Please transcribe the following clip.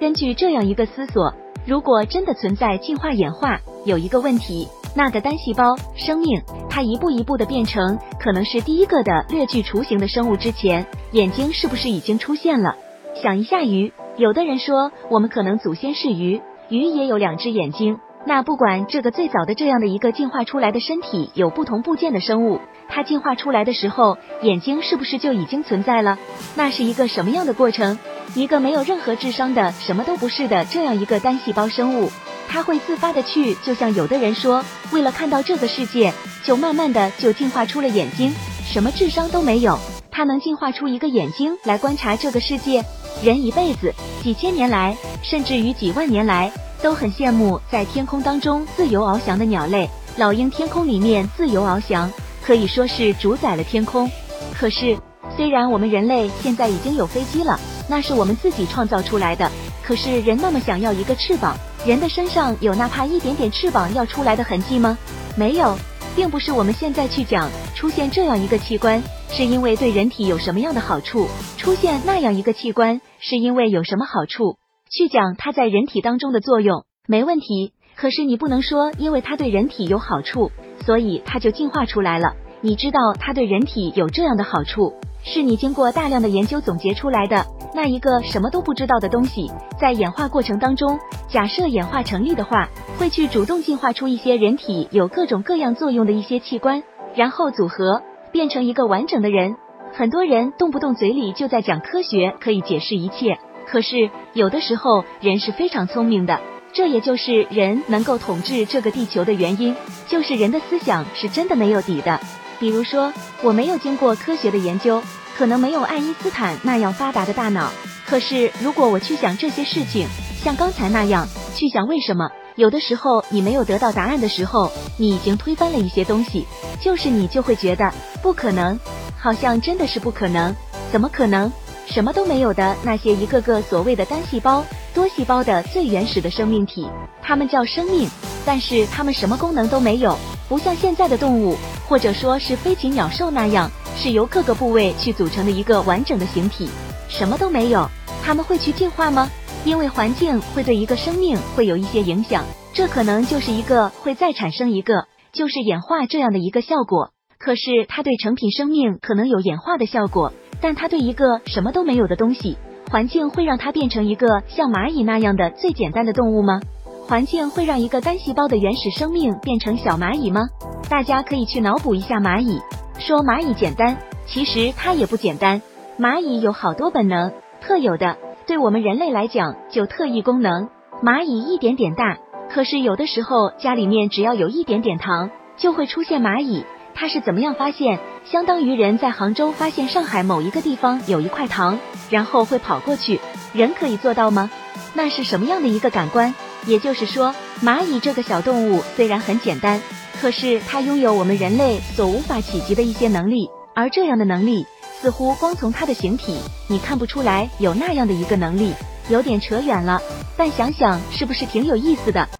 根据这样一个思索，如果真的存在进化演化，有一个问题，那个单细胞生命，它一步一步的变成可能是第一个的略具雏形的生物之前，眼睛是不是已经出现了？想一下鱼，有的人说我们可能祖先是鱼，鱼也有两只眼睛。那不管这个最早的这样的一个进化出来的身体有不同部件的生物，它进化出来的时候，眼睛是不是就已经存在了？那是一个什么样的过程？一个没有任何智商的什么都不是的这样一个单细胞生物，它会自发的去，就像有的人说，为了看到这个世界，就慢慢的就进化出了眼睛，什么智商都没有，它能进化出一个眼睛来观察这个世界？人一辈子几千年来，甚至于几万年来。都很羡慕在天空当中自由翱翔的鸟类，老鹰天空里面自由翱翔，可以说是主宰了天空。可是，虽然我们人类现在已经有飞机了，那是我们自己创造出来的。可是，人那么想要一个翅膀，人的身上有哪怕一点点翅膀要出来的痕迹吗？没有，并不是我们现在去讲出现这样一个器官，是因为对人体有什么样的好处；出现那样一个器官，是因为有什么好处。去讲它在人体当中的作用没问题，可是你不能说因为它对人体有好处，所以它就进化出来了。你知道它对人体有这样的好处，是你经过大量的研究总结出来的。那一个什么都不知道的东西，在演化过程当中，假设演化成立的话，会去主动进化出一些人体有各种各样作用的一些器官，然后组合变成一个完整的人。很多人动不动嘴里就在讲科学可以解释一切。可是有的时候人是非常聪明的，这也就是人能够统治这个地球的原因，就是人的思想是真的没有底的。比如说，我没有经过科学的研究，可能没有爱因斯坦那样发达的大脑。可是如果我去想这些事情，像刚才那样去想为什么，有的时候你没有得到答案的时候，你已经推翻了一些东西，就是你就会觉得不可能，好像真的是不可能，怎么可能？什么都没有的那些一个个所谓的单细胞、多细胞的最原始的生命体，它们叫生命，但是它们什么功能都没有，不像现在的动物或者说是飞禽鸟兽那样，是由各个部位去组成的一个完整的形体，什么都没有，它们会去进化吗？因为环境会对一个生命会有一些影响，这可能就是一个会再产生一个就是演化这样的一个效果。可是它对成品生命可能有演化的效果。但它对一个什么都没有的东西，环境会让它变成一个像蚂蚁那样的最简单的动物吗？环境会让一个单细胞的原始生命变成小蚂蚁吗？大家可以去脑补一下蚂蚁，说蚂蚁简单，其实它也不简单。蚂蚁有好多本能，特有的，对我们人类来讲就特异功能。蚂蚁一点点大，可是有的时候家里面只要有一点点糖，就会出现蚂蚁。它是怎么样发现？相当于人在杭州发现上海某一个地方有一块糖，然后会跑过去。人可以做到吗？那是什么样的一个感官？也就是说，蚂蚁这个小动物虽然很简单，可是它拥有我们人类所无法企及的一些能力，而这样的能力似乎光从它的形体，你看不出来有那样的一个能力，有点扯远了。但想想是不是挺有意思的？